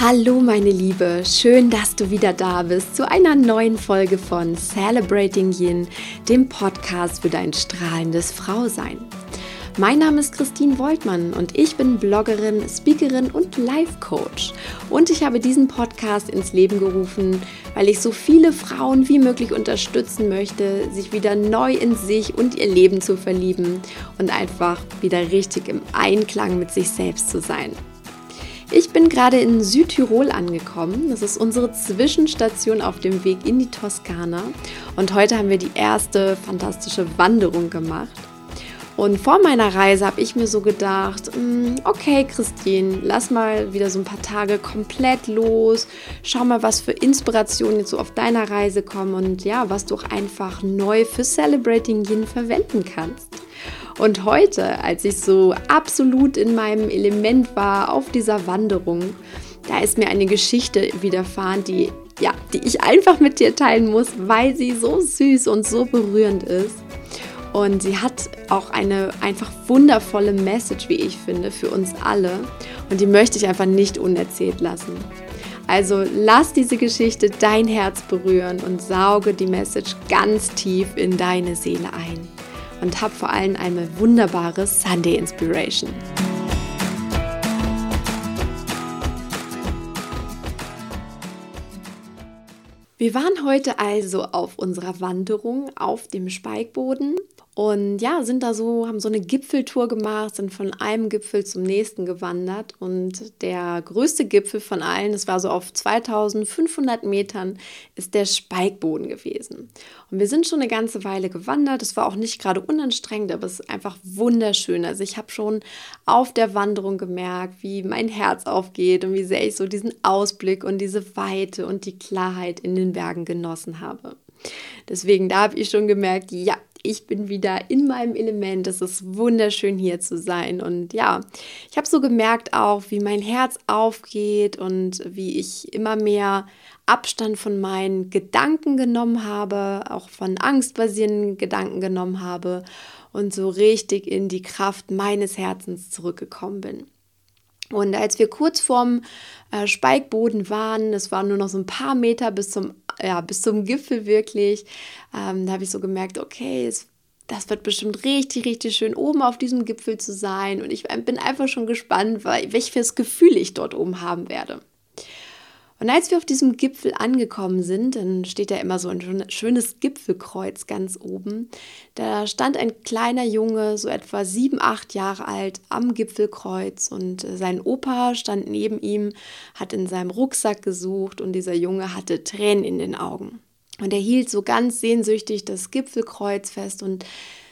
Hallo meine Liebe, schön, dass du wieder da bist zu einer neuen Folge von Celebrating Yin, dem Podcast für dein strahlendes Frausein. Mein Name ist Christine Woltmann und ich bin Bloggerin, Speakerin und Life Coach. Und ich habe diesen Podcast ins Leben gerufen, weil ich so viele Frauen wie möglich unterstützen möchte, sich wieder neu in sich und ihr Leben zu verlieben und einfach wieder richtig im Einklang mit sich selbst zu sein. Ich bin gerade in Südtirol angekommen. Das ist unsere Zwischenstation auf dem Weg in die Toskana. Und heute haben wir die erste fantastische Wanderung gemacht. Und vor meiner Reise habe ich mir so gedacht, mm, okay Christine, lass mal wieder so ein paar Tage komplett los. Schau mal, was für Inspirationen jetzt so auf deiner Reise kommen und ja, was du auch einfach neu für Celebrating Yin verwenden kannst. Und heute, als ich so absolut in meinem Element war auf dieser Wanderung, da ist mir eine Geschichte widerfahren, die ja, die ich einfach mit dir teilen muss, weil sie so süß und so berührend ist. Und sie hat auch eine einfach wundervolle Message, wie ich finde, für uns alle. Und die möchte ich einfach nicht unerzählt lassen. Also lass diese Geschichte dein Herz berühren und sauge die Message ganz tief in deine Seele ein und hab vor allem eine wunderbare Sunday Inspiration. Wir waren heute also auf unserer Wanderung auf dem Speikboden und ja, sind da so, haben so eine Gipfeltour gemacht, sind von einem Gipfel zum nächsten gewandert. Und der größte Gipfel von allen, das war so auf 2500 Metern, ist der Speikboden gewesen. Und wir sind schon eine ganze Weile gewandert. Es war auch nicht gerade unanstrengend, aber es ist einfach wunderschön. Also ich habe schon auf der Wanderung gemerkt, wie mein Herz aufgeht und wie sehr ich so diesen Ausblick und diese Weite und die Klarheit in den Bergen genossen habe. Deswegen, da habe ich schon gemerkt, ja, ich bin wieder in meinem Element. Es ist wunderschön hier zu sein. Und ja, ich habe so gemerkt auch, wie mein Herz aufgeht und wie ich immer mehr Abstand von meinen Gedanken genommen habe, auch von angstbasierenden Gedanken genommen habe und so richtig in die Kraft meines Herzens zurückgekommen bin. Und als wir kurz vorm äh, Speikboden waren, es waren nur noch so ein paar Meter bis zum, ja, bis zum Gipfel wirklich, ähm, da habe ich so gemerkt, okay, es, das wird bestimmt richtig, richtig schön, oben auf diesem Gipfel zu sein. Und ich bin einfach schon gespannt, welches Gefühl ich dort oben haben werde. Und als wir auf diesem Gipfel angekommen sind, dann steht da immer so ein schönes Gipfelkreuz ganz oben. Da stand ein kleiner Junge, so etwa sieben, acht Jahre alt, am Gipfelkreuz und sein Opa stand neben ihm, hat in seinem Rucksack gesucht und dieser Junge hatte Tränen in den Augen. Und er hielt so ganz sehnsüchtig das Gipfelkreuz fest und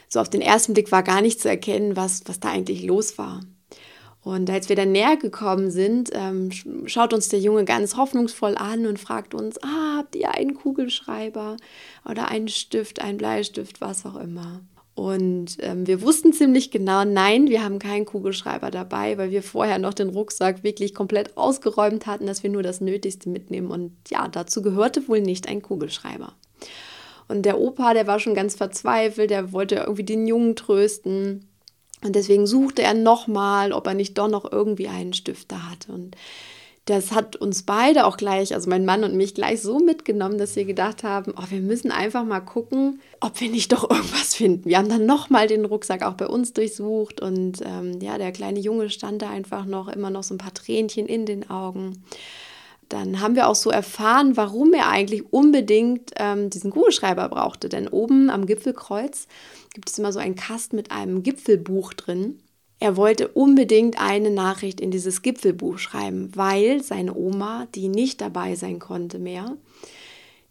so auf den ersten Blick war gar nicht zu erkennen, was, was da eigentlich los war. Und als wir dann näher gekommen sind, ähm, schaut uns der Junge ganz hoffnungsvoll an und fragt uns, ah, habt ihr einen Kugelschreiber oder einen Stift, einen Bleistift, was auch immer. Und ähm, wir wussten ziemlich genau, nein, wir haben keinen Kugelschreiber dabei, weil wir vorher noch den Rucksack wirklich komplett ausgeräumt hatten, dass wir nur das Nötigste mitnehmen. Und ja, dazu gehörte wohl nicht ein Kugelschreiber. Und der Opa, der war schon ganz verzweifelt, der wollte irgendwie den Jungen trösten. Und deswegen suchte er nochmal, ob er nicht doch noch irgendwie einen Stifter hatte. Und das hat uns beide auch gleich, also mein Mann und mich, gleich so mitgenommen, dass wir gedacht haben, oh, wir müssen einfach mal gucken, ob wir nicht doch irgendwas finden. Wir haben dann nochmal den Rucksack auch bei uns durchsucht und ähm, ja, der kleine Junge stand da einfach noch, immer noch so ein paar Tränchen in den Augen dann haben wir auch so erfahren, warum er eigentlich unbedingt ähm, diesen Kugelschreiber brauchte. Denn oben am Gipfelkreuz gibt es immer so einen Kasten mit einem Gipfelbuch drin. Er wollte unbedingt eine Nachricht in dieses Gipfelbuch schreiben, weil seine Oma, die nicht dabei sein konnte mehr,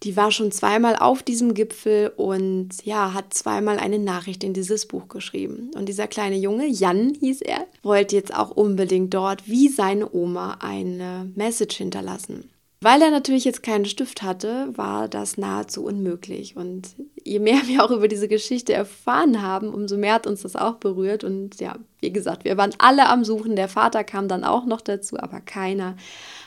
die war schon zweimal auf diesem Gipfel und ja, hat zweimal eine Nachricht in dieses Buch geschrieben. Und dieser kleine Junge, Jan hieß er, wollte jetzt auch unbedingt dort wie seine Oma eine Message hinterlassen. Weil er natürlich jetzt keinen Stift hatte, war das nahezu unmöglich. Und je mehr wir auch über diese Geschichte erfahren haben, umso mehr hat uns das auch berührt. Und ja, wie gesagt, wir waren alle am Suchen. Der Vater kam dann auch noch dazu, aber keiner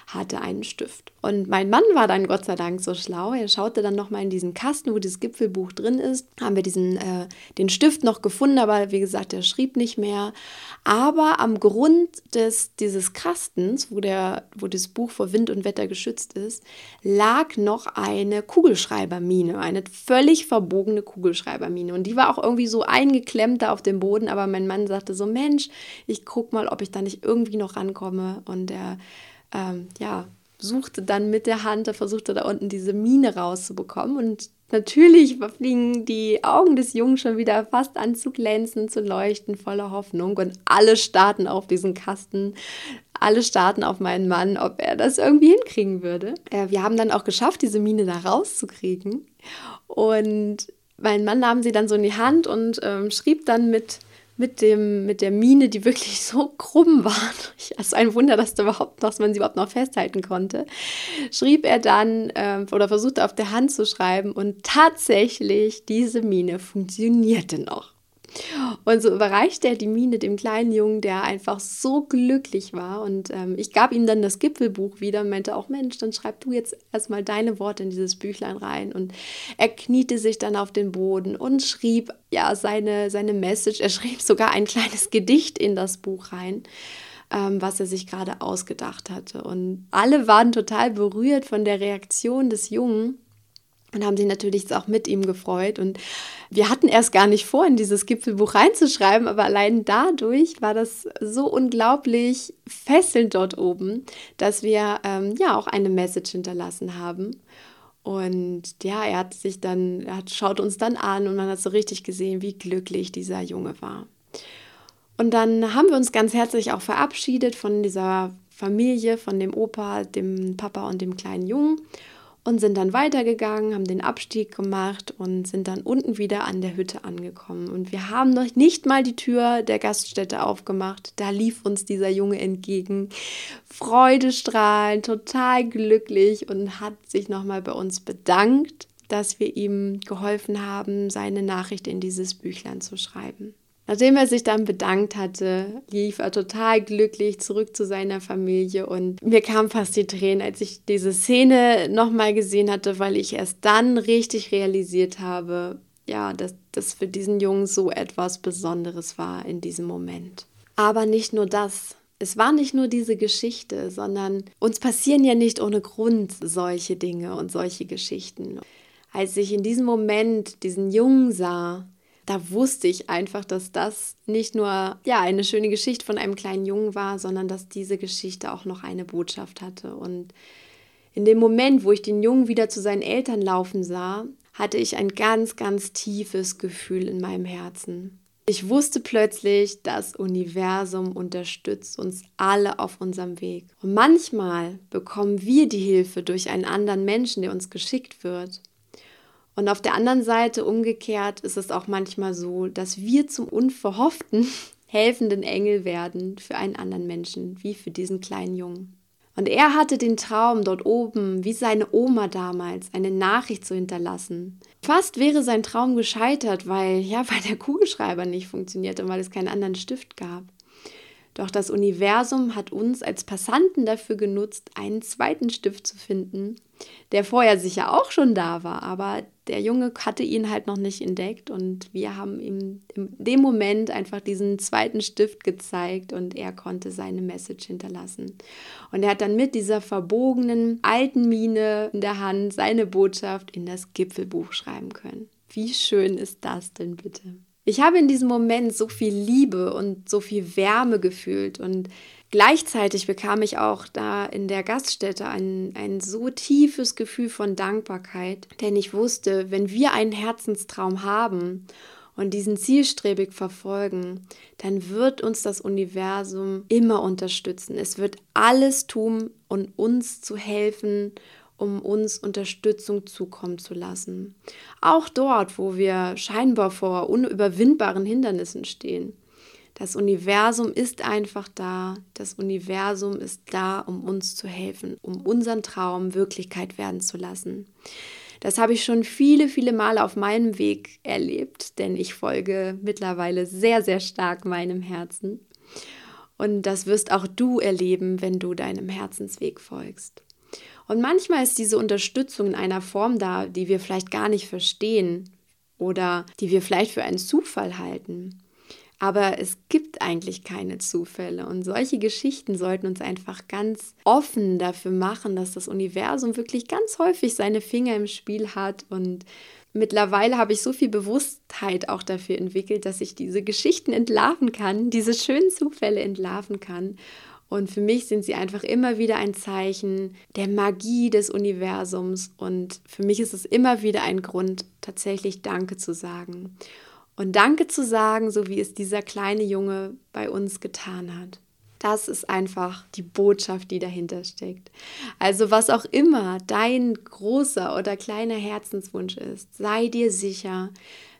hatte einen Stift. Und mein Mann war dann Gott sei Dank so schlau. Er schaute dann nochmal in diesen Kasten, wo das Gipfelbuch drin ist. Haben wir diesen, äh, den Stift noch gefunden, aber wie gesagt, der schrieb nicht mehr. Aber am Grund des, dieses Kastens, wo, der, wo das Buch vor Wind und Wetter geschützt ist, lag noch eine Kugelschreibermine, eine völlig verbogene Kugelschreibermine. Und die war auch irgendwie so eingeklemmt da auf dem Boden. Aber mein Mann sagte so, Mensch, ich guck mal, ob ich da nicht irgendwie noch rankomme. Und er ähm, ja, suchte dann mit der Hand, er versuchte da unten diese Mine rauszubekommen und natürlich fliegen die Augen des Jungen schon wieder fast an zu glänzen, zu leuchten, voller Hoffnung und alle starten auf diesen Kasten, alle starten auf meinen Mann, ob er das irgendwie hinkriegen würde. Äh, wir haben dann auch geschafft, diese Mine da rauszukriegen und mein Mann nahm sie dann so in die Hand und ähm, schrieb dann mit mit, dem, mit der Mine, die wirklich so krumm war, es ist ein Wunder, dass, überhaupt, dass man sie überhaupt noch festhalten konnte, schrieb er dann äh, oder versuchte auf der Hand zu schreiben und tatsächlich diese Mine funktionierte noch. Und so überreichte er die Mine dem kleinen Jungen, der einfach so glücklich war. Und ähm, ich gab ihm dann das Gipfelbuch wieder und meinte auch, Mensch, dann schreib du jetzt erstmal deine Worte in dieses Büchlein rein. Und er kniete sich dann auf den Boden und schrieb ja seine, seine Message. Er schrieb sogar ein kleines Gedicht in das Buch rein. Ähm, was er sich gerade ausgedacht hatte. Und alle waren total berührt von der Reaktion des Jungen und haben sich natürlich auch mit ihm gefreut. Und wir hatten erst gar nicht vor, in dieses Gipfelbuch reinzuschreiben, aber allein dadurch war das so unglaublich fesselnd dort oben, dass wir ähm, ja auch eine Message hinterlassen haben. Und ja, er hat sich dann, er hat, schaut uns dann an und man hat so richtig gesehen, wie glücklich dieser Junge war. Und dann haben wir uns ganz herzlich auch verabschiedet von dieser Familie, von dem Opa, dem Papa und dem kleinen Jungen und sind dann weitergegangen, haben den Abstieg gemacht und sind dann unten wieder an der Hütte angekommen. Und wir haben noch nicht mal die Tür der Gaststätte aufgemacht. Da lief uns dieser Junge entgegen, freudestrahlend, total glücklich und hat sich nochmal bei uns bedankt, dass wir ihm geholfen haben, seine Nachricht in dieses Büchlein zu schreiben. Nachdem er sich dann bedankt hatte, lief er total glücklich zurück zu seiner Familie und mir kamen fast die Tränen, als ich diese Szene nochmal gesehen hatte, weil ich erst dann richtig realisiert habe, ja, dass das für diesen Jungen so etwas Besonderes war in diesem Moment. Aber nicht nur das. Es war nicht nur diese Geschichte, sondern uns passieren ja nicht ohne Grund solche Dinge und solche Geschichten. Als ich in diesem Moment diesen Jungen sah, da wusste ich einfach, dass das nicht nur ja eine schöne Geschichte von einem kleinen Jungen war, sondern dass diese Geschichte auch noch eine Botschaft hatte. Und in dem Moment, wo ich den Jungen wieder zu seinen Eltern laufen sah, hatte ich ein ganz, ganz tiefes Gefühl in meinem Herzen. Ich wusste plötzlich, das Universum unterstützt uns alle auf unserem Weg. Und manchmal bekommen wir die Hilfe durch einen anderen Menschen, der uns geschickt wird. Und auf der anderen Seite umgekehrt ist es auch manchmal so, dass wir zum unverhofften helfenden Engel werden für einen anderen Menschen, wie für diesen kleinen Jungen. Und er hatte den Traum, dort oben, wie seine Oma damals, eine Nachricht zu hinterlassen. Fast wäre sein Traum gescheitert, weil, ja, weil der Kugelschreiber nicht funktionierte und weil es keinen anderen Stift gab. Doch das Universum hat uns als Passanten dafür genutzt, einen zweiten Stift zu finden, der vorher sicher auch schon da war, aber der Junge hatte ihn halt noch nicht entdeckt und wir haben ihm in dem Moment einfach diesen zweiten Stift gezeigt und er konnte seine Message hinterlassen. Und er hat dann mit dieser verbogenen alten Mine in der Hand seine Botschaft in das Gipfelbuch schreiben können. Wie schön ist das denn bitte? Ich habe in diesem Moment so viel Liebe und so viel Wärme gefühlt und Gleichzeitig bekam ich auch da in der Gaststätte ein, ein so tiefes Gefühl von Dankbarkeit, denn ich wusste, wenn wir einen Herzenstraum haben und diesen zielstrebig verfolgen, dann wird uns das Universum immer unterstützen. Es wird alles tun, um uns zu helfen, um uns Unterstützung zukommen zu lassen. Auch dort, wo wir scheinbar vor unüberwindbaren Hindernissen stehen. Das Universum ist einfach da. Das Universum ist da, um uns zu helfen, um unseren Traum Wirklichkeit werden zu lassen. Das habe ich schon viele, viele Male auf meinem Weg erlebt, denn ich folge mittlerweile sehr, sehr stark meinem Herzen. Und das wirst auch du erleben, wenn du deinem Herzensweg folgst. Und manchmal ist diese Unterstützung in einer Form da, die wir vielleicht gar nicht verstehen oder die wir vielleicht für einen Zufall halten. Aber es gibt eigentlich keine Zufälle und solche Geschichten sollten uns einfach ganz offen dafür machen, dass das Universum wirklich ganz häufig seine Finger im Spiel hat und mittlerweile habe ich so viel Bewusstheit auch dafür entwickelt, dass ich diese Geschichten entlarven kann, diese schönen Zufälle entlarven kann. Und für mich sind sie einfach immer wieder ein Zeichen der Magie des Universums. Und für mich ist es immer wieder ein Grund, tatsächlich Danke zu sagen und Danke zu sagen, so wie es dieser kleine Junge bei uns getan hat. Das ist einfach die Botschaft, die dahinter steckt. Also was auch immer dein großer oder kleiner Herzenswunsch ist, sei dir sicher,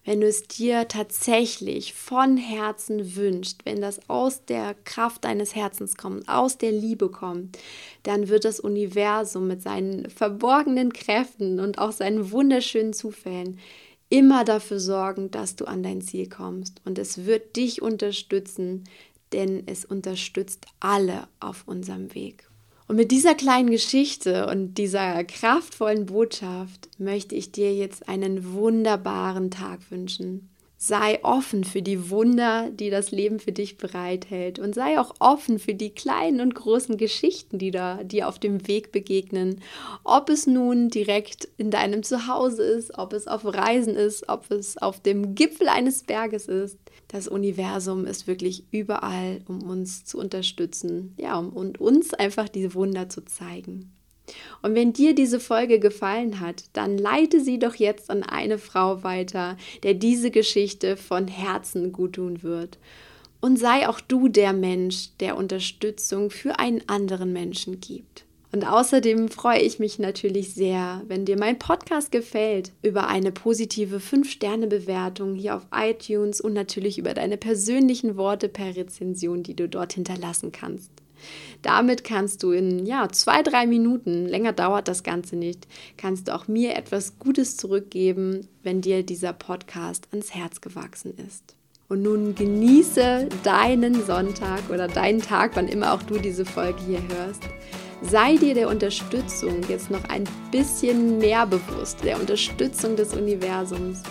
wenn du es dir tatsächlich von Herzen wünschst, wenn das aus der Kraft deines Herzens kommt, aus der Liebe kommt, dann wird das Universum mit seinen verborgenen Kräften und auch seinen wunderschönen Zufällen immer dafür sorgen, dass du an dein Ziel kommst. Und es wird dich unterstützen, denn es unterstützt alle auf unserem Weg. Und mit dieser kleinen Geschichte und dieser kraftvollen Botschaft möchte ich dir jetzt einen wunderbaren Tag wünschen. Sei offen für die Wunder, die das Leben für dich bereithält. Und sei auch offen für die kleinen und großen Geschichten, die da dir auf dem Weg begegnen. Ob es nun direkt in deinem Zuhause ist, ob es auf Reisen ist, ob es auf dem Gipfel eines Berges ist. Das Universum ist wirklich überall, um uns zu unterstützen. Ja, und uns einfach diese Wunder zu zeigen. Und wenn dir diese Folge gefallen hat, dann leite sie doch jetzt an eine Frau weiter, der diese Geschichte von Herzen guttun wird. Und sei auch du der Mensch, der Unterstützung für einen anderen Menschen gibt. Und außerdem freue ich mich natürlich sehr, wenn dir mein Podcast gefällt, über eine positive 5-Sterne-Bewertung hier auf iTunes und natürlich über deine persönlichen Worte per Rezension, die du dort hinterlassen kannst. Damit kannst du in ja, zwei, drei Minuten, länger dauert das Ganze nicht, kannst du auch mir etwas Gutes zurückgeben, wenn dir dieser Podcast ans Herz gewachsen ist. Und nun genieße deinen Sonntag oder deinen Tag, wann immer auch du diese Folge hier hörst. Sei dir der Unterstützung jetzt noch ein bisschen mehr bewusst, der Unterstützung des Universums.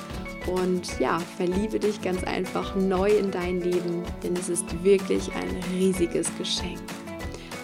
Und ja, verliebe dich ganz einfach neu in dein Leben, denn es ist wirklich ein riesiges Geschenk.